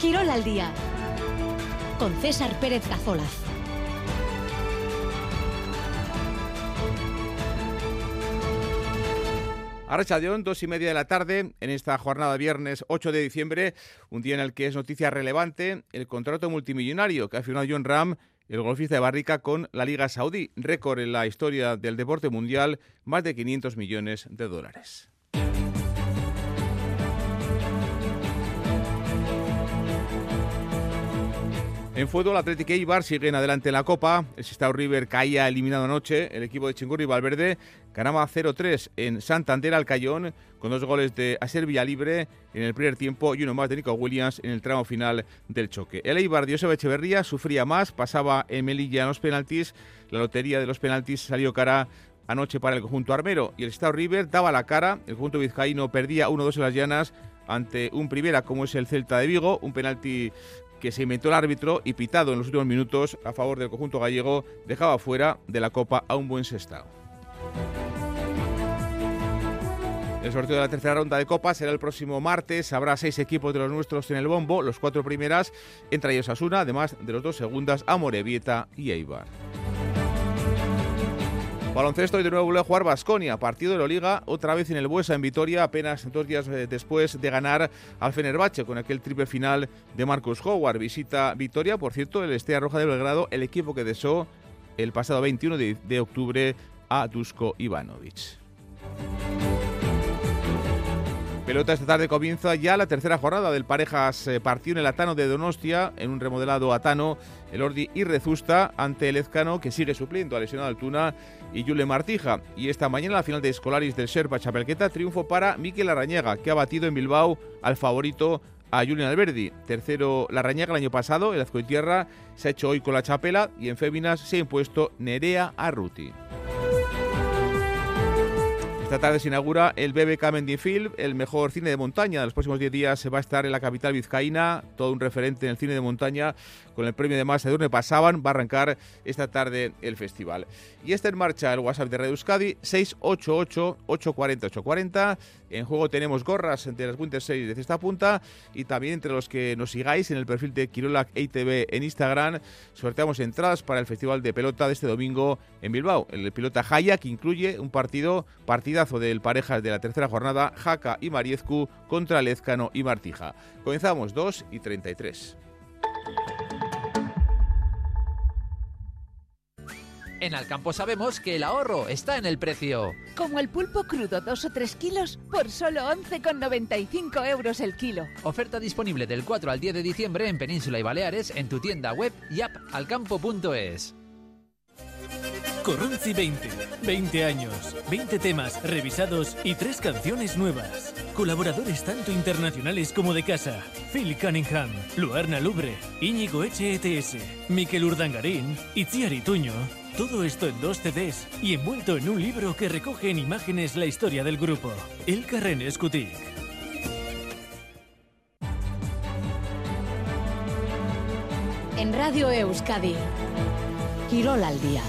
Quirol al día con César Pérez Cazolaz. Arracha León, dos y media de la tarde, en esta jornada viernes 8 de diciembre, un día en el que es noticia relevante el contrato multimillonario que ha firmado John Ram, el golfista de Barrica, con la Liga Saudí, récord en la historia del deporte mundial, más de 500 millones de dólares. En fútbol, Atlético Eibar siguen adelante en la Copa. El Sestao River caía eliminado anoche. El equipo de Chingurri Valverde ganaba 0-3 en Santander al Cayón con dos goles de Aser Villalibre en el primer tiempo y uno más de Nico Williams en el tramo final del choque. El Eibar de Echeverría sufría más, pasaba en Melilla en los penaltis. La lotería de los penaltis salió cara anoche para el conjunto armero y el Sestao River daba la cara. El conjunto vizcaíno perdía 1-2 en las llanas ante un primera como es el Celta de Vigo, un penalti que se inventó el árbitro y pitado en los últimos minutos a favor del conjunto gallego dejaba fuera de la Copa a un buen sestao. El sorteo de la tercera ronda de Copa será el próximo martes. Habrá seis equipos de los nuestros en el bombo, los cuatro primeras, entre ellos Asuna, además de los dos segundas, Amorebieta y Eibar. Baloncesto y de nuevo vuelve a jugar Basconia, partido de la Liga, otra vez en el Buesa en Vitoria, apenas dos días eh, después de ganar al Fenerbahce con aquel triple final de Marcus Howard. Visita Vitoria, por cierto, el Estrella Roja de Belgrado, el equipo que desó el pasado 21 de, de octubre a Dusko Ivanovic. Pelota esta tarde comienza ya la tercera jornada del parejas eh, partido en el Atano de Donostia, en un remodelado Atano, el Ordi y Rezusta ante el Ezcano que sigue supliendo a lesionado Altuna y Yule Martija. Y esta mañana la final de Escolaris del Sherpa Chapelqueta, triunfo para Miquel Arañaga, que ha batido en Bilbao al favorito a Julian Alberdi. Tercero Larrañaga el año pasado, el Azcoitierra se ha hecho hoy con la Chapela y en Féminas se ha impuesto Nerea Arruti. Esta tarde se inaugura el BBK Mendinfield, el mejor cine de montaña. En los próximos 10 días se va a estar en la capital vizcaína, todo un referente en el cine de montaña, con el premio de masa de donde pasaban. Va a arrancar esta tarde el festival. Y está en marcha el WhatsApp de Radio Euskadi, 688-840-840. En juego tenemos gorras entre las Winter 6 de esta punta y también entre los que nos sigáis en el perfil de Kirolac EITV en Instagram, sorteamos entradas para el Festival de Pelota de este domingo en Bilbao. El pilota Jaya, que incluye un partido, partidazo del parejas de la tercera jornada, Jaca y Mariezcu contra Lezcano y Martija. Comenzamos 2 y 33. En Alcampo sabemos que el ahorro está en el precio. Como el pulpo crudo 2 o 3 kilos por solo 11,95 euros el kilo. Oferta disponible del 4 al 10 de diciembre en Península y Baleares en tu tienda web y app alcampo.es. Corronzi 20. 20 años, 20 temas revisados y 3 canciones nuevas. Colaboradores tanto internacionales como de casa. Phil Cunningham, Luarna Lubre, Íñigo HETS, Miquel Urdangarín, Itziar Ituño. Todo esto en dos CDs y envuelto en un libro que recoge en imágenes la historia del grupo. El Carren Escutic. En Radio Euskadi, Quirol al día.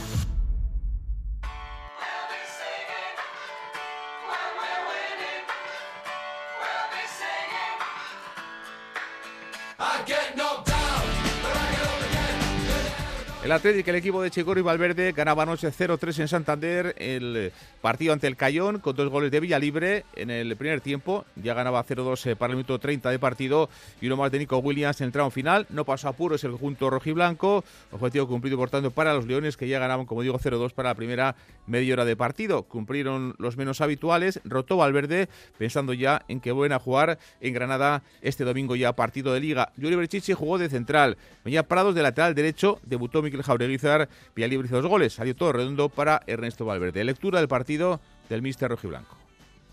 El Atlético, el equipo de Chigorro y Valverde, ganaba anoche 0-3 en Santander el partido ante el Cayón con dos goles de Villalibre en el primer tiempo. Ya ganaba 0-2 para el minuto 30 de partido y uno más de Nico Williams en el tramo final. No pasó a puros el conjunto rojiblanco. Objetivo cumplido, por tanto, para los Leones que ya ganaban, como digo, 0-2 para la primera media hora de partido. Cumplieron los menos habituales. Rotó Valverde pensando ya en que vuelven a jugar en Granada este domingo ya partido de Liga. Yuri Berchichi jugó de central. Venía Prados de lateral derecho. Debutó Miquel Jaureguizar, Villalibre hizo dos goles. Salió todo redondo para Ernesto Valverde. Lectura del partido del míster rojiblanco.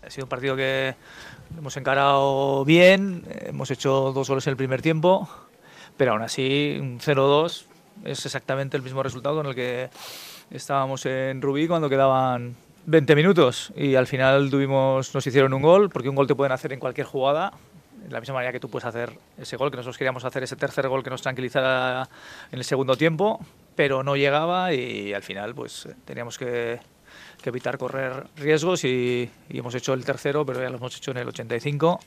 Ha sido un partido que hemos encarado bien, hemos hecho dos goles en el primer tiempo, pero aún así un 0-2 es exactamente el mismo resultado con el que estábamos en Rubí cuando quedaban 20 minutos y al final tuvimos, nos hicieron un gol, porque un gol te pueden hacer en cualquier jugada, de la misma manera que tú puedes hacer ese gol, que nosotros queríamos hacer ese tercer gol que nos tranquilizara en el segundo tiempo, pero no llegaba y al final pues teníamos que, evitar correr riesgos y hemos hecho el tercero, pero ya lo hemos hecho en el 85.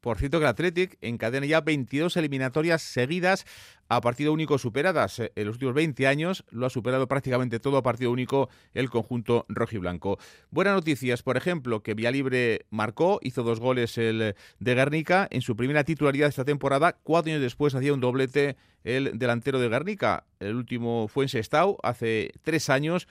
Por cierto que el Athletic encadena ya 22 eliminatorias seguidas a partido único superadas. En los últimos 20 años lo ha superado prácticamente todo a partido único el conjunto rojiblanco. Buenas noticias, por ejemplo, que Libre marcó, hizo dos goles el de Guernica en su primera titularidad esta temporada. Cuatro años después hacía un doblete el delantero de Guernica. El último fue en Sestao hace tres años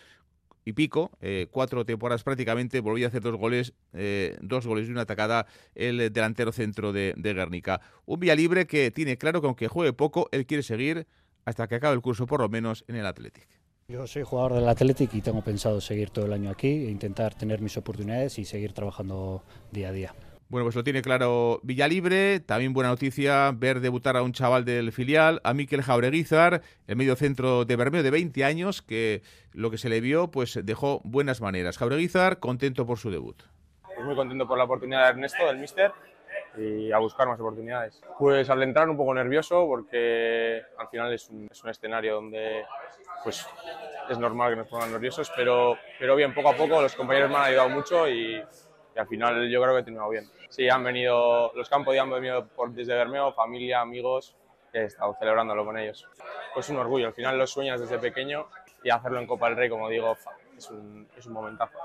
y pico, eh, cuatro temporadas prácticamente, volvió a hacer dos goles, eh, dos goles y una atacada el delantero centro de, de Guernica. Un vía libre que tiene claro que aunque juegue poco, él quiere seguir hasta que acabe el curso, por lo menos en el Athletic. Yo soy jugador del Athletic y tengo pensado seguir todo el año aquí e intentar tener mis oportunidades y seguir trabajando día a día. Bueno, pues lo tiene claro Villalibre. También buena noticia ver debutar a un chaval del filial, a Miquel Jaureguizar, el medio centro de Bermeo de 20 años, que lo que se le vio, pues dejó buenas maneras. Jaureguizar, contento por su debut. Pues muy contento por la oportunidad de Ernesto, del míster, y a buscar más oportunidades. Pues al entrar un poco nervioso porque al final es un, es un escenario donde pues es normal que nos pongan nerviosos, pero, pero bien, poco a poco los compañeros me han ayudado mucho y, y al final yo creo que he terminado bien. Sí, han venido, los campos ya han venido por, desde Bermeo, familia, amigos, que he estado celebrándolo con ellos. Pues un orgullo, al final lo sueñas desde pequeño y hacerlo en Copa del Rey, como digo, es un, es un momentazo.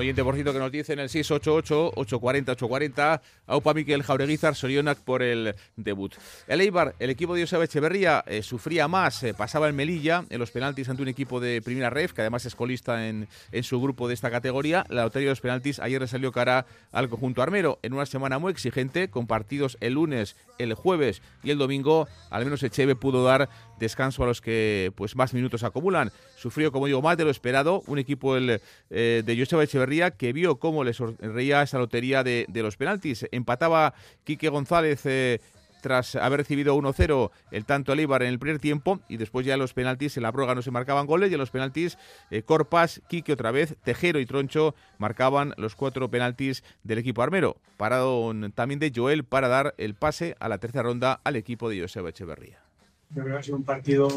Oyente, por cierto, que nos dice en el 688-840-840, Aupa Miquel Jaureguizar Sorionak por el debut. El Eibar, el equipo de Joseba Echeverría, eh, sufría más, eh, pasaba el Melilla en los penaltis ante un equipo de primera ref, que además es colista en, en su grupo de esta categoría. La lotería de los penaltis ayer le salió cara al conjunto armero en una semana muy exigente, con partidos el lunes, el jueves y el domingo. Al menos Echeve pudo dar descanso a los que pues más minutos acumulan. Sufrió, como digo, más de lo esperado un equipo el, eh, de Joseba Echeverría que vio cómo le sonreía esa lotería de, los penaltis. Empataba Quique González eh, tras haber recibido 1-0 el tanto Eibar en el primer tiempo y después ya en los penaltis en la prórroga no se marcaban goles y en los penaltis eh, Corpas, Quique otra vez, Tejero y Troncho marcaban los cuatro penaltis del equipo armero. Parado también de Joel para dar el pase a la tercera ronda al equipo de Joseba Echeverría. Creo que ha sido un partido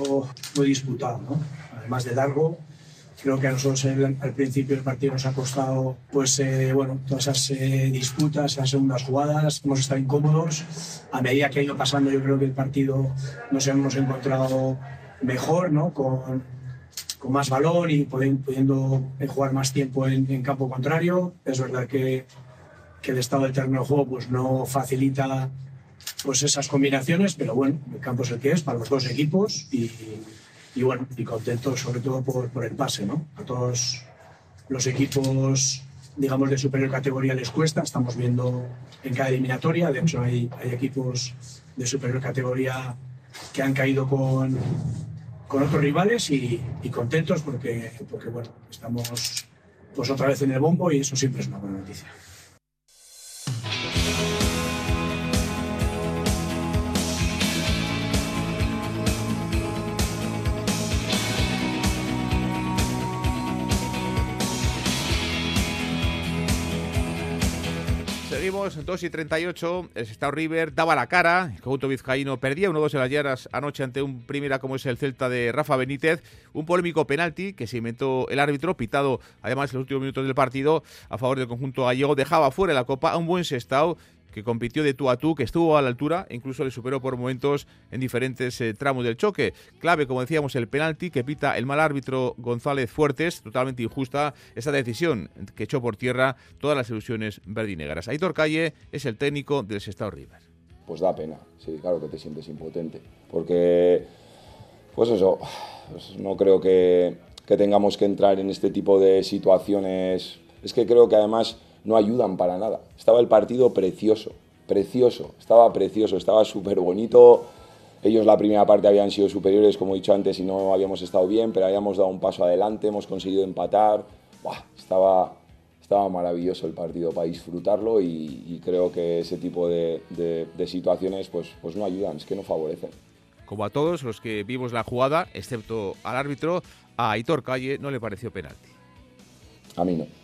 muy disputado, ¿no? Además de largo, creo que a nosotros el, al principio del partido nos ha costado, pues, eh, bueno, todas esas eh, disputas, esas segundas jugadas, hemos estado incómodos. A medida que ha ido pasando, yo creo que el partido nos hemos encontrado mejor, ¿no? Con, con más valor y pudiendo jugar más tiempo en, en, campo contrario. Es verdad que, que el estado del terreno de juego pues, no facilita pues esas combinaciones, pero bueno, el campo es el que es para los dos equipos y, y bueno, y contento sobre todo por, por, el pase, ¿no? A todos los equipos, digamos, de superior categoría les cuesta, estamos viendo en cada eliminatoria, de hecho hay, hay equipos de superior categoría que han caído con, con otros rivales y, contentos porque, porque, bueno, estamos pues otra vez en el bombo y eso siempre es una buena noticia. Seguimos, 2 y 38, el Sestao River daba la cara, el conjunto vizcaíno perdía 1-2 en las llaras anoche ante un primera como es el Celta de Rafa Benítez, un polémico penalti que se inventó el árbitro, pitado además en los últimos minutos del partido a favor del conjunto gallego, dejaba fuera la copa a un buen Sestao que compitió de tú a tú, que estuvo a la altura e incluso le superó por momentos en diferentes eh, tramos del choque. Clave, como decíamos, el penalti que pita el mal árbitro González Fuertes, totalmente injusta esa decisión que echó por tierra todas las ilusiones verdinegras. Aitor Calle es el técnico del Sestao River. Pues da pena, sí, claro que te sientes impotente, porque, pues eso, pues no creo que, que tengamos que entrar en este tipo de situaciones. Es que creo que además no ayudan para nada. Estaba el partido precioso, precioso, estaba precioso, estaba súper bonito. Ellos la primera parte habían sido superiores, como he dicho antes, y no habíamos estado bien, pero habíamos dado un paso adelante, hemos conseguido empatar. Buah, estaba, estaba maravilloso el partido para disfrutarlo y, y creo que ese tipo de, de, de, situaciones pues, pues no ayudan, es que no favorecen. Como a todos los que vimos la jugada, excepto al árbitro, a Aitor Calle no le pareció penalti. A mí no.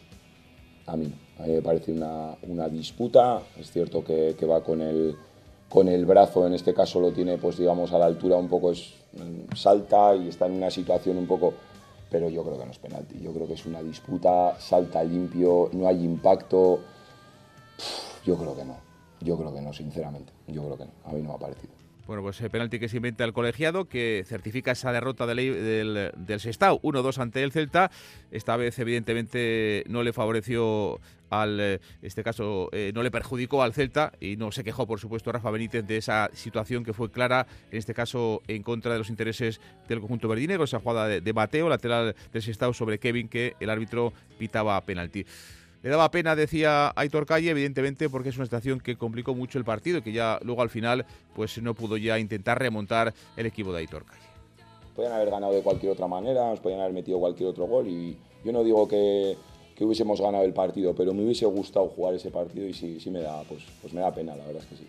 A mí. A mí me parece una, una disputa, es cierto que, va con el, con el brazo, en este caso lo tiene pues digamos a la altura un poco es, salta y está en una situación un poco pero yo creo que no es penalti. Yo creo que es una disputa, salta limpio, no hay impacto. Yo creo que no. Yo creo que no, sinceramente. Yo creo que no. A mí no me ha parecido. Bueno, pues el penalti que se inventa el colegiado, que certifica esa derrota del, del, Sestao, 1-2 ante el Celta. Esta vez, evidentemente, no le favoreció al, eh, este caso, eh, no le perjudicó al Celta y no se quejó, por supuesto, Rafa Benítez de esa situación que fue clara, en este caso, en contra de los intereses del conjunto verdinegro, esa jugada de, de Mateo, lateral del Sestao sobre Kevin, que el árbitro pitaba penalti. Le daba pena, decía Aitor Calle, evidentemente, porque es una situación que complicó mucho el partido y que ya luego al final pues no pudo ya intentar remontar el equipo de Aitor Calle. Podían haber ganado de cualquier otra manera, nos podían haber metido cualquier otro gol y yo no digo que, que hubiésemos ganado el partido, pero me hubiese gustado jugar ese partido y sí, sí me da, pues, pues me da pena, la verdad es que sí.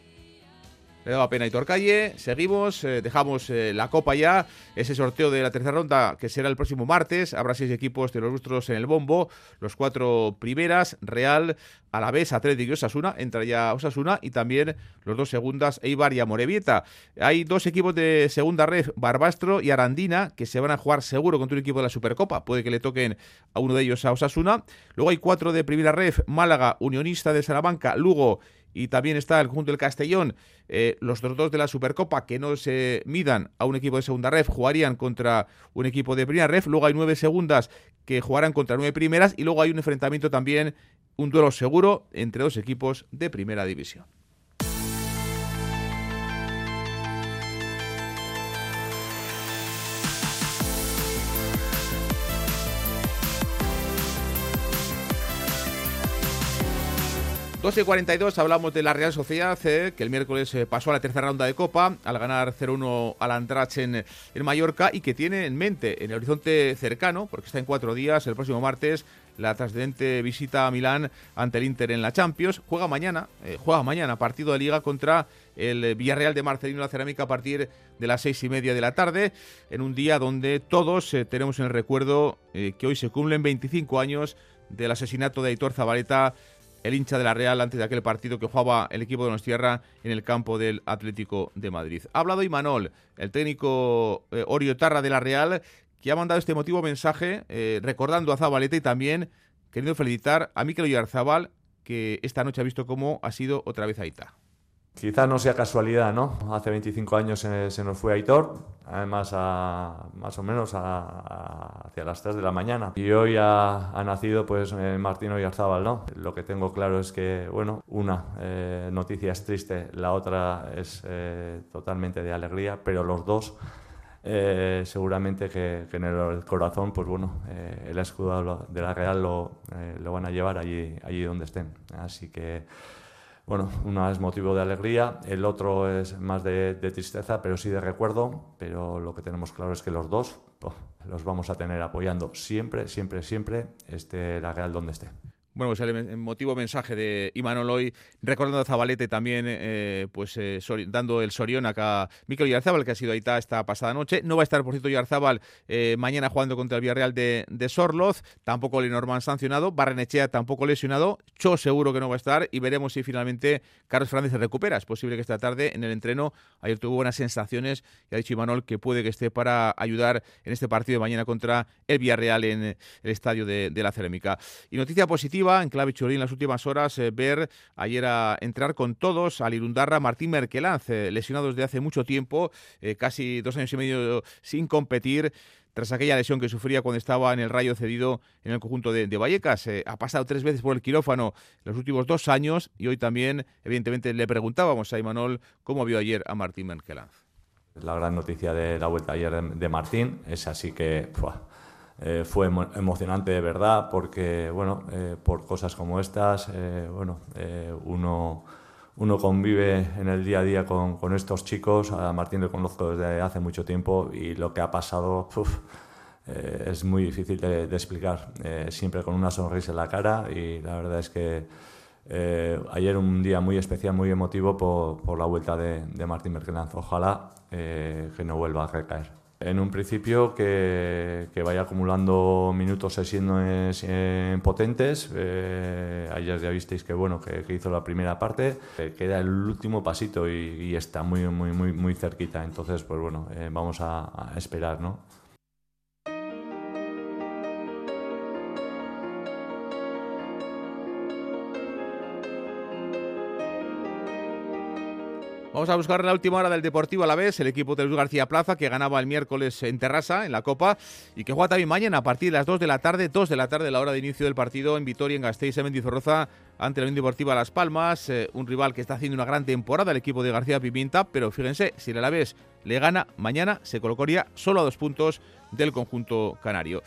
Le daba pena a Calle. Seguimos, eh, dejamos eh, la copa ya. Ese sorteo de la tercera ronda que será el próximo martes. Habrá seis equipos de los nuestros en el bombo. Los cuatro primeras, Real, Alavés, Atlético y Osasuna. Entra ya Osasuna y también los dos segundas, Eibar y Amorebieta. Hay dos equipos de segunda red, Barbastro y Arandina, que se van a jugar seguro contra un equipo de la Supercopa. Puede que le toquen a uno de ellos a Osasuna. Luego hay cuatro de primera red, Málaga, Unionista de Salamanca, Lugo también está el conjunto del Castellón, eh, los dos de la Supercopa que no se midan a un equipo de segunda ref, jugarían contra un equipo de primera ref, luego hay nueve segundas que jugarán contra nueve primeras y luego hay un enfrentamiento también, un duelo seguro entre dos equipos de primera división. 12.42 hablamos de la Real Sociedad, eh, que el miércoles eh, pasó a la tercera ronda de Copa al ganar 0-1 al Andrach en, en, Mallorca y que tiene en mente, en el horizonte cercano, porque está en cuatro días, el próximo martes, la trascendente visita a Milán ante el Inter en la Champions. Juega mañana, eh, juega mañana partido de liga contra el Villarreal de Marcelino La Cerámica a partir de las seis y media de la tarde, en un día donde todos tenemos en el recuerdo que hoy se cumplen 25 años del asesinato de Aitor Zabaleta el hincha de la Real antes de aquel partido que jugaba el equipo de Tierra en el campo del Atlético de Madrid. Ha hablado Imanol, el técnico eh, Oriotarra de la Real, que ha mandado este motivo mensaje eh, recordando a Zabaleta y también queriendo felicitar a Mikel Oyarzabal, que esta noche ha visto cómo ha sido otra vez Aita. Quizás no sea casualidad, ¿no? Hace 25 años se, nos fue Aitor, además a, más o menos hacia las 3 de la mañana. Y hoy ha, nacido pues eh, Martín Oyarzábal, ¿no? Lo que tengo claro es que, bueno, una eh, noticia es triste, la otra es eh, totalmente de alegría, pero los dos seguramente que, en el corazón, pues bueno, el escudo de la Real lo, lo van a llevar allí, allí donde estén. Así que bueno, uno es motivo de alegría, el otro es más de, tristeza, pero sí de recuerdo, pero lo que tenemos claro es que los dos los vamos a tener apoyando siempre, siempre, siempre, esté la Real donde esté. Bueno, pues el motivo mensaje de Imanol hoy, recordando a Zabalete también, eh, pues eh, dando el Sorión acá a Mikel Yarzábal, que ha sido ahí esta pasada noche. No va a estar, por cierto, Yarzábal eh, mañana jugando contra el Villarreal de, de Sorloz. Tampoco Lenormand sancionado. Barrenechea tampoco lesionado. Cho seguro que no va a estar. Y veremos si finalmente Carlos Fernández se recupera. Es posible que esta tarde en el entreno, ayer tuvo buenas sensaciones y ha dicho Imanol que puede que esté para ayudar en este partido de mañana contra el Villarreal en el estadio de, la Cerámica. Y noticia positiva en clave Churín en las últimas horas eh, ver ayer a entrar con todos al Irundarra Martín Merkelanz, eh, lesionado desde hace mucho tiempo, eh, casi dos años y medio sin competir tras aquella lesión que sufría cuando estaba en el rayo cedido en el conjunto de, Vallecas. ha pasado tres veces por el quirófano en los últimos dos años y hoy también, evidentemente, le preguntábamos a Imanol cómo vio ayer a Martín Merkelanz. La gran noticia de la vuelta ayer de, Martín es así que... Eh, fue emocionante de verdad porque, bueno, eh, por cosas como estas, eh, bueno, uno, uno convive en el día a día con, con, estos chicos. A Martín lo conozco desde hace mucho tiempo y lo que ha pasado es muy difícil de, explicar. siempre con una sonrisa en la cara y la verdad es que ayer un día muy especial, muy emotivo por, por la vuelta de, de Martín Merkelanz. Ojalá que no vuelva a recaer. En un principio que, vaya acumulando minutos sesiones eh, potentes. Eh, ayer ya visteis que bueno que, hizo la primera parte. Eh, queda el último pasito y, está muy muy muy muy cerquita. Entonces pues bueno vamos a, a esperar, ¿no? Vamos a buscar la última hora del Deportivo a la vez, el equipo de Luis García Plaza que ganaba el miércoles en Terrassa, en la Copa, y que juega también mañana a partir de las 2 de la tarde, 2 de la tarde, la hora de inicio del partido en Vitoria, en Gasteiz, en Mendizorroza, ante la Unión Deportiva Las Palmas, eh, un rival que está haciendo una gran temporada, el equipo de García Pimienta, pero fíjense, si el Alavés le gana mañana, se colocaría solo a dos puntos del conjunto canario.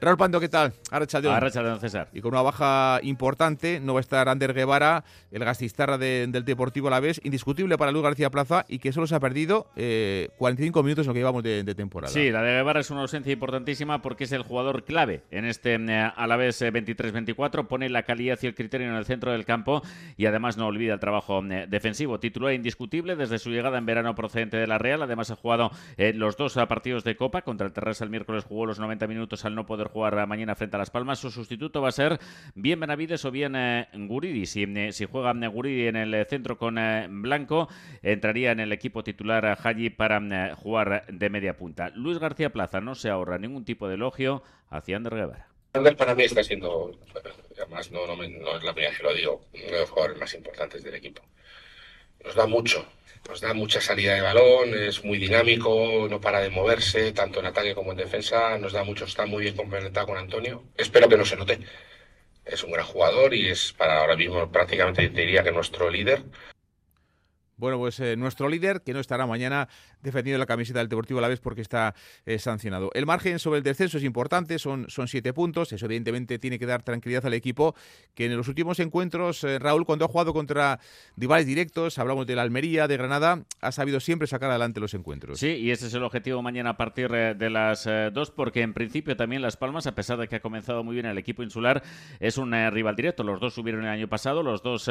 Raúl Pando, ¿qué tal? Arrachaldeón. César. Y con una baja importante, no va a estar Ander Guevara, el gastistarra del Deportivo Alavés, indiscutible para Luis García Plaza y que solo se ha perdido 45 eh, minutos en lo que llevamos de, temporada. Sí, la de Guevara es una ausencia importantísima porque es el jugador clave en este eh, Alavés 23-24, eh, pone la calidad y el criterio en el centro del campo y además no olvida el trabajo defensivo. Titular indiscutible desde su llegada en verano procedente de la Real, además ha jugado los dos partidos de Copa contra el Terrassa el miércoles jugó los 90 minutos al no poder jugar mañana frente a Las Palmas. Su sustituto va a ser bien Benavides o bien eh, Guridi. Si, eh, juega eh, Guridi en el centro con Blanco, entraría en el equipo titular Haji para jugar de media punta. Luis García Plaza no se ahorra ningún tipo de elogio hacia Ander Guevara. Ander para mí está siendo, además no, no, es la primera que lo digo, uno de los jugadores más importantes del equipo. Nos da mucho, nos da mucha salida de balón, es muy dinámico, no para de moverse, tanto en ataque como en defensa, nos da mucho, está muy bien complementado con Antonio. Espero que no se note. Es un gran jugador y es para ahora mismo prácticamente diría que nuestro líder. Bueno, pues eh, nuestro líder, que no estará mañana defendiendo la camiseta del Deportivo Alavés porque está eh, sancionado. El margen sobre el descenso es importante, son, son siete puntos. Eso evidentemente tiene que dar tranquilidad al equipo, que en los últimos encuentros, eh, Raúl, cuando ha jugado contra rivales directos, hablamos de la Almería, de Granada, ha sabido siempre sacar adelante los encuentros. Sí, y ese es el objetivo mañana a partir de las dos, porque en principio también Las Palmas, a pesar de que ha comenzado muy bien el equipo insular, es un rival directo. Los dos subieron el año pasado, los dos,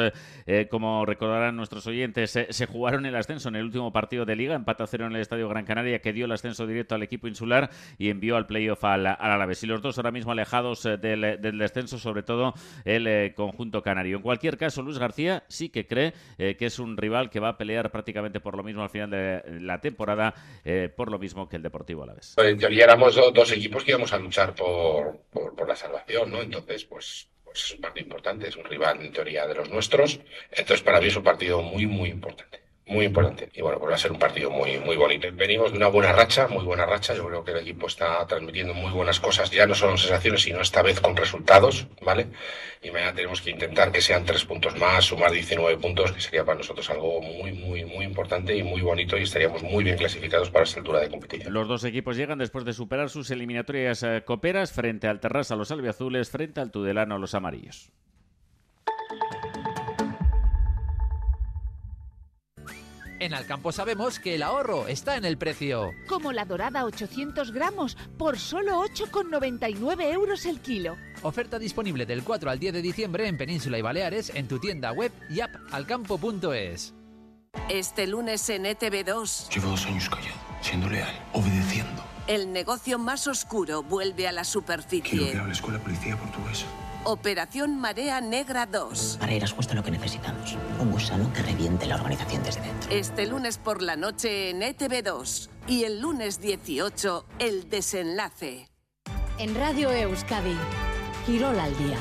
como recordarán nuestros oyentes, se jugaron el ascenso en el último partido de liga, empate cero en el Estadio Gran Canaria, que dio el ascenso directo al equipo insular y envió al playoff al, al Alavés. Y los dos ahora mismo alejados eh, del, descenso, sobre todo el eh, conjunto canario. En cualquier caso, Luis García sí que cree eh, que es un rival que va a pelear prácticamente por lo mismo al final de la temporada, por lo mismo que el Deportivo Alavés. En teoría éramos dos equipos que íbamos a luchar por, la salvación, ¿no? Entonces, pues pues es un partido importante, es un rival en teoría de los nuestros. Entonces, para mí es un partido muy, muy importante muy importante. Y bueno, pues va a ser un partido muy, muy bonito. Venimos de una buena racha, muy buena racha. Yo creo que el equipo está transmitiendo muy buenas cosas, ya no solo sensaciones, sino esta vez con resultados, ¿vale? Y mañana tenemos que intentar que sean tres puntos más, sumar 19 puntos, que sería para nosotros algo muy, muy, muy importante y muy bonito y estaríamos muy bien clasificados para esta altura de competición. Los dos equipos llegan después de superar sus eliminatorias eh, coperas frente al Terrassa, los albiazules, frente al Tudelano, los amarillos. En Alcampo sabemos que el ahorro está en el precio. Como la dorada 800 gramos por solo 8,99 euros el kilo. Oferta disponible del 4 al 10 de diciembre en Península y Baleares en tu tienda web y app alcampo.es. Este lunes en ETV2. Llevo dos años callado, siendo leal, obedeciendo. El negocio más oscuro vuelve a la superficie. Quiero que hable con la policía portuguesa. Operación Marea Negra 2. Para ir a justo lo que necesitamos. Un gusano que reviente la organización desde dentro. Este lunes por la noche en ETV2. Y el lunes 18, el desenlace. En Radio Euskadi, Girol al día.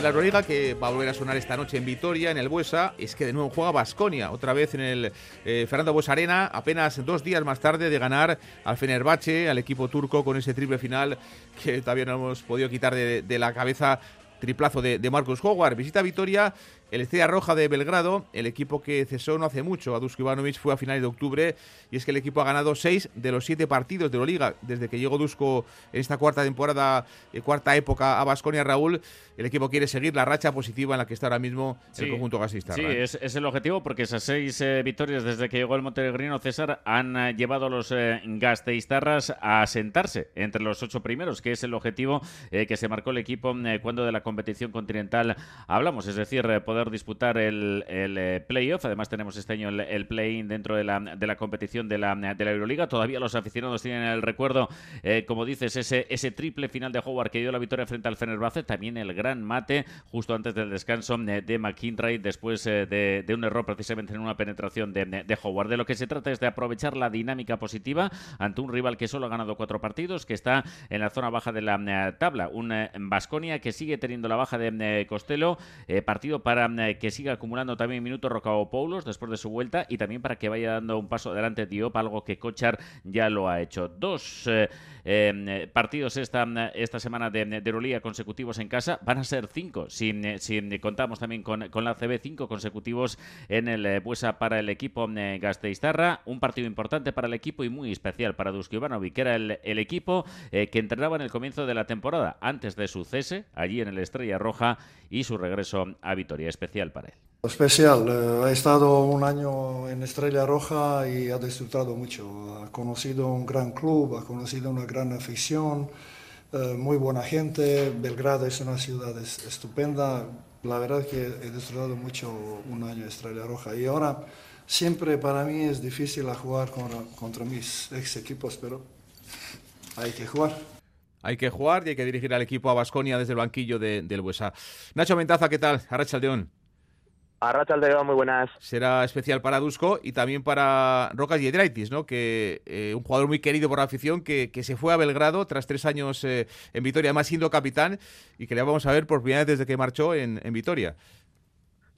De la Euroliga que va a volver a sonar esta noche en Vitoria, en el Buesa, es que de nuevo juega Basconia, otra vez en el eh, Fernando Buesa Arena, apenas dos días más tarde de ganar al Fenerbahce, al equipo turco, con ese triple final que todavía no hemos podido quitar de, la cabeza triplazo de, de Marcus Howard. Visita Vitoria el Estrella Roja de Belgrado, el equipo que cesó no hace mucho a Dusko Ivanovic, fue a finales de octubre y es que el equipo ha ganado seis de los siete partidos de la Liga desde que llegó Dusko en esta cuarta temporada, eh, cuarta época a Basconia Raúl. El equipo quiere seguir la racha positiva en la que está ahora mismo el conjunto gasista. Sí, es, el objetivo porque esas seis eh, victorias desde que llegó el Montenegrino César han eh, llevado a los gasteiztarras a sentarse entre los ocho primeros, que es el objetivo que se marcó el equipo cuando de la competición continental hablamos, es decir, poder poder disputar el, el eh, playoff. Además tenemos este año el, el play-in dentro de la, de la competición de la, de la Euroliga. Todavía los aficionados tienen el recuerdo, eh, como dices, ese, ese triple final de Howard que dio la victoria frente al Fenerbahce. También el gran mate justo antes del descanso eh, de McKinray después eh, de, de un error precisamente en una penetración de, de Howard. De lo que se trata es de aprovechar la dinámica positiva ante un rival que solo ha ganado cuatro partidos, que está en la zona baja de la tabla. Un Vasconia que sigue teniendo la baja de Costello, eh, partido para que siga acumulando también minutos Poulos después de su vuelta y también para que vaya dando un paso adelante Diop, algo que Kochar ya lo ha hecho. Dos eh, eh, partidos esta, esta semana de, de Euroliga consecutivos en casa, van a ser cinco, si, si contamos también con, con la CB, cinco consecutivos en el eh, Buesa para el equipo eh, Gasteiztarra, un partido importante para el equipo y muy especial para Dusko Ivanovic, que era el, el equipo eh, que entrenaba en el comienzo de la temporada, antes de su cese, allí en el Estrella Roja, y su regreso a Vitoria, especial para él. Especial, eh, ha estado un año en Estrella Roja y ha disfrutado mucho. Ha conocido un gran club, ha conocido una gran afición, eh, muy buena gente. Belgrado es una ciudad es- estupenda. La verdad que he disfrutado mucho un año en Estrella Roja. Y ahora siempre para mí es difícil jugar contra, contra mis ex equipos, pero hay que jugar. Hay que jugar y hay que dirigir al equipo a Basconia desde el banquillo de- del Buesa. Nacho Mentaza, ¿qué tal? Arrachaldeón. Arrachaldeón, muy buenas. Será especial para Dusko y también para Rocas Yedraitis, ¿no? Que eh, un jugador muy querido por la afición que, que se fue a Belgrado tras tres años eh, en Vitoria, además siendo capitán y que le vamos a ver por primera vez desde que marchó en, en Vitoria.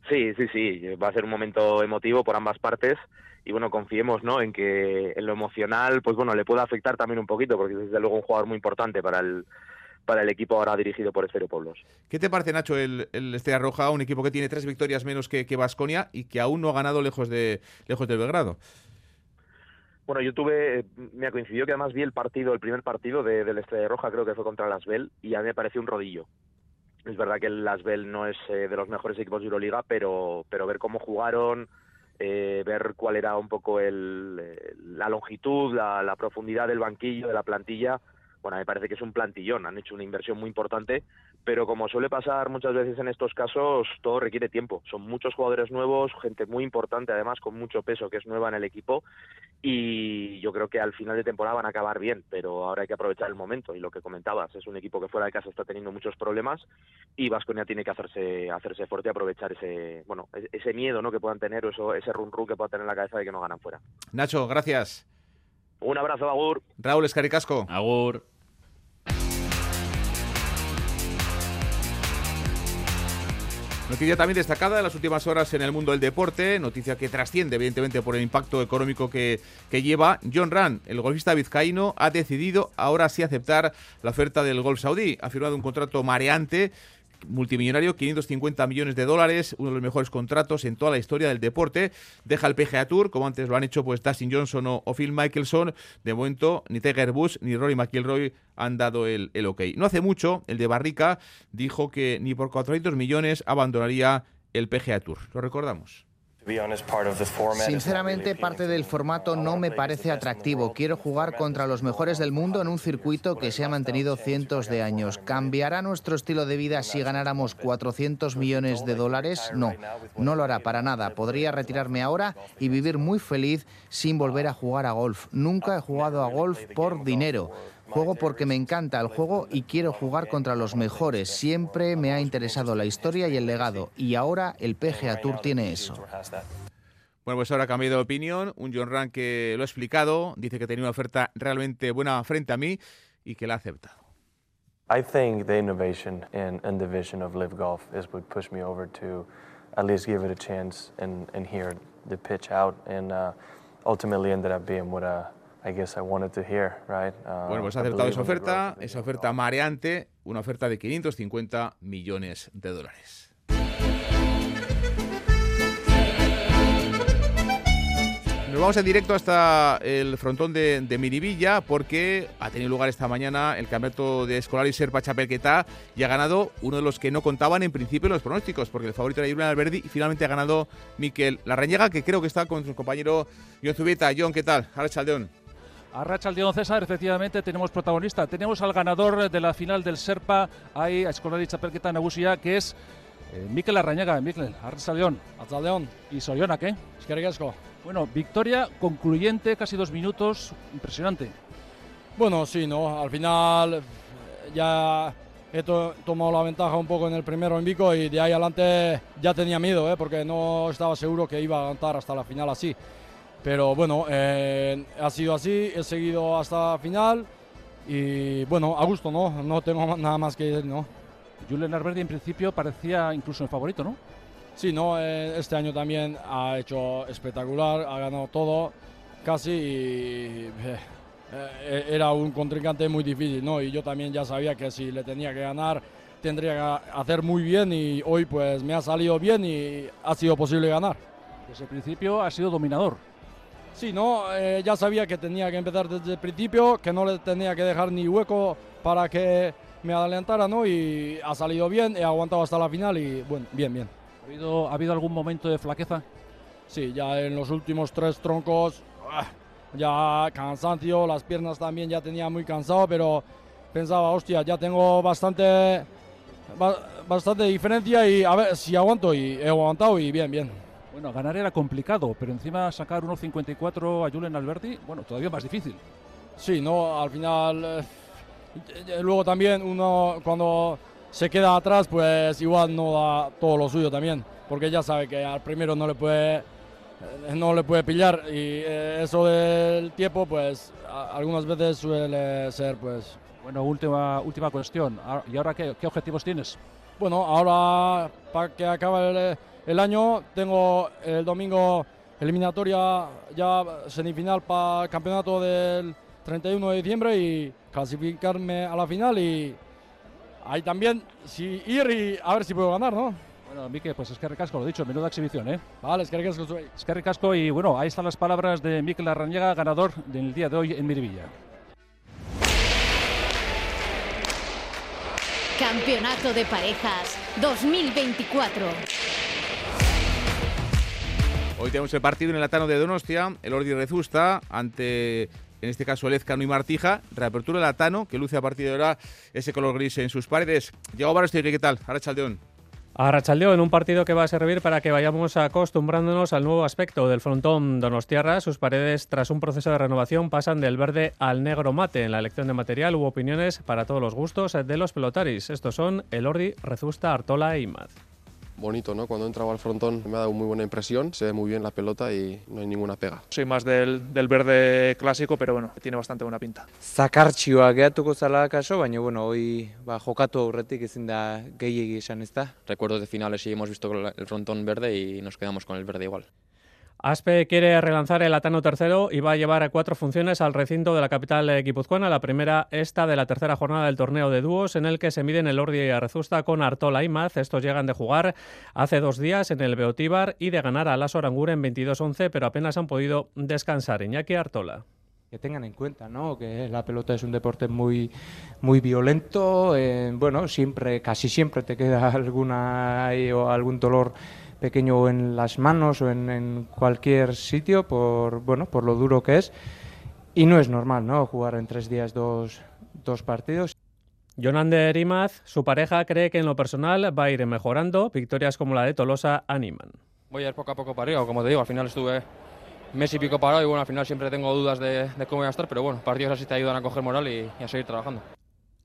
Sí, sí, sí, va a ser un momento emotivo por ambas partes y bueno, confiemos, ¿no? En que en lo emocional, pues bueno, le pueda afectar también un poquito porque es desde luego un jugador muy importante para el para el equipo ahora dirigido por Esfero Pueblos. ¿Qué te parece, Nacho, el, el Estrella Roja, un equipo que tiene tres victorias menos que Vasconia y que aún no ha ganado lejos de lejos del Belgrado? Bueno, yo tuve, me coincidió que además vi el partido, el primer partido de, del Estrella Roja, creo que fue contra el Asbel, y a mí me pareció un rodillo. Es verdad que el Asbel no es eh, de los mejores equipos de Euroliga, pero, pero ver cómo jugaron, eh, ver cuál era un poco el, eh, la longitud, la, la profundidad del banquillo, de la plantilla, bueno, me parece que es un plantillón, han hecho una inversión muy importante, pero como suele pasar muchas veces en estos casos, todo requiere tiempo. Son muchos jugadores nuevos, gente muy importante además, con mucho peso que es nueva en el equipo, y yo creo que al final de temporada van a acabar bien, pero ahora hay que aprovechar el momento, y lo que comentabas, es un equipo que fuera de casa está teniendo muchos problemas, y Vasconia tiene que hacerse, hacerse fuerte y aprovechar ese, bueno, e- ese miedo ¿no? que puedan tener, o eso, ese run run que puedan tener en la cabeza de que no ganan fuera. Nacho, gracias. Un abrazo, Agur. Raúl Escaricasco. Agur. Noticia también destacada en las últimas horas en el mundo del deporte, noticia que trasciende evidentemente por el impacto económico que, lleva. John Ran, el golfista vizcaíno, ha decidido ahora sí aceptar la oferta del golf saudí. Ha firmado un contrato mareante multimillonario, 550 millones de dólares, uno de los mejores contratos en toda la historia del deporte. Deja el PGA Tour, como antes lo han hecho pues Dustin Johnson o, Phil Mickelson. De momento, ni Tiger Woods ni Rory McIlroy han dado el, el ok. No hace mucho, el de Barrica dijo que ni por 400 millones abandonaría el PGA Tour. Lo recordamos. Sinceramente, parte del formato no me parece atractivo. Quiero jugar contra los mejores del mundo en un circuito que se ha mantenido cientos de años. ¿Cambiará nuestro estilo de vida si ganáramos 400 millones de dólares? No, no lo hará para nada. Podría retirarme ahora y vivir muy feliz sin volver a jugar a golf. Nunca he jugado a golf por dinero. Juego porque me encanta el juego y quiero jugar contra los mejores. Siempre me ha interesado la historia y el legado. Y ahora el PGA Tour tiene eso. Bueno, pues ahora ha cambiado de opinión. Un John Ran que lo ha explicado, dice que tenía una oferta realmente buena frente a mí y que la ha aceptado. I think the innovation and, and the vision of Live Golf is what pushed me over to at least give it a chance and, and hear the pitch out, and uh, ultimately ended up being what uh, I guess I wanted to hear, right? Uh, Bueno, pues ha aceptado esa oferta, esa oferta mareante, una oferta de 550 millones de dólares. Nos vamos en directo hasta el frontón de, de Miribilla porque ha tenido lugar esta mañana el campeonato de escolar y Serpa Chapelquetá y ha ganado uno de los que no contaban en principio en los pronósticos porque el favorito era Irene Alberdi y finalmente ha ganado Miquel Larrañaga que creo que está con su compañero John Zubieta. John, ¿qué tal? Ahora Chaldeón. A Rachaldeón César, efectivamente, tenemos protagonista. Tenemos al ganador de la final del Serpa, ahí, a Escolari Chapelqueta Nagusia, que es Eh, Mikel Arrañaga, Mikel, Arrasaleón. Arrasaleón. ¿Y Soyona qué? Es que. Bueno, victoria concluyente, casi dos minutos, impresionante. Bueno, sí, ¿no? Al final ya he tomado la ventaja un poco en el primero en Vico y de ahí adelante ya tenía miedo, ¿eh? porque no estaba seguro que iba a aguantar hasta la final así. Pero bueno, eh, ha sido así, he seguido hasta la final y bueno, a gusto, ¿no? No tengo nada más que decir, ¿no? Julian Arberdi en principio parecía incluso el favorito, ¿no? Sí, no, eh, este año también ha hecho espectacular, ha ganado todo casi y eh, era un contrincante muy difícil, ¿no? Y yo también ya sabía que si le tenía que ganar tendría que hacer muy bien y hoy pues me ha salido bien y ha sido posible ganar. Desde el principio ha sido dominador. Sí, no, eh, ya sabía que tenía que empezar desde el principio, que no le tenía que dejar ni hueco para que me adelantara, ¿no? Y ha salido bien, he aguantado hasta la final y bueno, bien, bien. ¿Ha habido, ¿ha habido algún momento de flaqueza? Sí, ya en los últimos tres troncos, ah, ya cansancio, las piernas también ya tenía muy cansado, pero pensaba, hostia, ya tengo bastante, bastante diferencia y a ver si aguanto y he aguantado y bien, bien. Bueno, ganar era complicado, pero encima sacar 1.54 a Julen Alberti, bueno, todavía más difícil. Sí, no, al final, eh, eh, luego también uno cuando se queda atrás, pues igual no da todo lo suyo también, porque ya sabe que al primero no le puede, eh, no le puede pillar y eso del tiempo, pues algunas veces suele ser, pues. Bueno, última, última cuestión. Ah, ¿Y ahora qué, qué objetivos tienes? Bueno, ahora para que acabe el el año. Tengo el domingo eliminatoria ya semifinal para el campeonato del 31 de diciembre y clasificarme a la final y ahí también si ir y a ver si puedo ganar, ¿no? Bueno, Mique, pues es que recasco, lo dicho, menuda exhibición, ¿eh? Vale, es que recasco soy. Es que recasco y bueno, ahí están las palabras de Miquel Arrañaga, ganador del día de hoy en Mirivilla. Campeonato de Parejas 2024. Hoy tenemos el partido en el Atano de Donostia, el Ordi Rezusta ante en este caso el Ezcano y Martija, reapertura del Atano, que luce a partir de ahora ese color gris en sus paredes. Llegó Barostegui, ¿qué tal? Ahora Chaldeón. A en un partido que va a servir para que vayamos acostumbrándonos al nuevo aspecto del frontón Donostiarra. Sus paredes, tras un proceso de renovación, pasan del verde al negro mate. En la elección de material hubo opiniones para todos los gustos de los pelotaris. Estos son el Ordi, Rezusta, Artola e Imaz bonito, ¿no? Cuando entraba al frontón me ha dado muy buena impresión, se ve muy bien la pelota y no hay ninguna pega. Soy más del, del verde clásico, pero bueno, tiene bastante buena pinta. Zakartxioa gehatuko zala kaso, baina bueno, hoy ba, jokatu aurretik ezin da gehiegi esan ez da. Recuerdos de finales y hemos visto el frontón verde y nos quedamos con el verde igual. Aspe quiere relanzar el Atano tercero y va a llevar cuatro funciones al recinto de la capital guipuzcoana. La primera, esta de la tercera jornada del torneo de dúos, en el que se miden el Ordi y Arrezusta con Artola y Maz. Estos llegan de jugar hace dos días en el Beotíbar y de ganar a Las Oranguren en 22-11, pero apenas han podido descansar. Iñaki Artola que tengan en cuenta ¿no? que la pelota es un deporte muy muy violento eh, bueno siempre casi siempre te queda alguna o algún dolor pequeño en las manos o en, cualquier sitio por, bueno, por lo duro que es. Y no es normal, ¿no? Jugar en tres días dos, dos partidos. Jonander Imaz, su pareja, cree que en lo personal va a ir mejorando. Victorias como la de Tolosa animan. Voy a ir poco a poco para arriba, como te digo, al final estuve mes y pico parado y bueno, al final siempre tengo dudas de, cómo voy a estar, pero bueno, partidos así te ayudan a coger moral y, a seguir trabajando.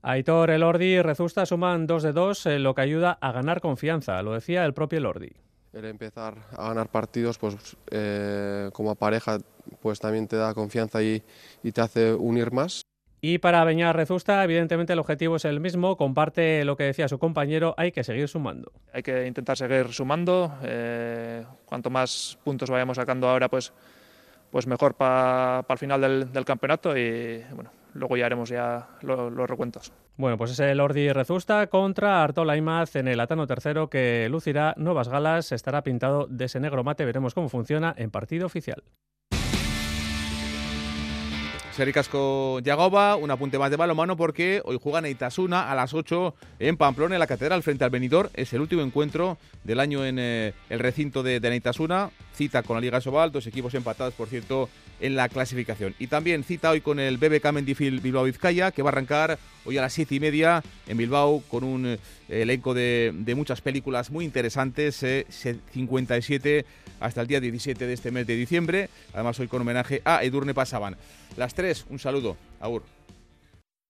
Aitor, Elordi y Rezusta suman dos de dos, eh, lo que ayuda a ganar confianza, lo decía el propio Elordi el empezar a ganar partidos, pues eh, como pareja, pues también te da confianza y, y, te hace unir más. Y para Beñar Rezusta, evidentemente el objetivo es el mismo, comparte lo que decía su compañero, hay que seguir sumando. Hay que intentar seguir sumando, eh, cuanto más puntos vayamos sacando ahora, pues, pues mejor para el final del, del campeonato y bueno, luego ya haremos ya los recuentos. Bueno, pues es el Ordi Rezusta contra Artola Imaz en el Atano tercero que lucirá nuevas galas, estará pintado de ese negro mate, veremos cómo funciona en partido oficial. Sericasco Yagoba, un apunte más de balomano porque hoy juegan Itasuna a las 8 en Pamplona, en la Catedral, frente al Benidorm. Es el último encuentro del año en eh, el recinto de, de Neitasuna. Cita con la Liga Sobal, dos equipos empatados, por cierto, en la clasificación. Y también cita hoy con el BBK Mendifil Bilbao Vizcaya, que va a arrancar hoy a las siete y media en Bilbao con un eh, elenco de, muchas películas muy interesantes, 57 hasta el día 17 de este mes de diciembre. Además, hoy con homenaje a Edurne Pasaban. Las tres, un saludo. Aur.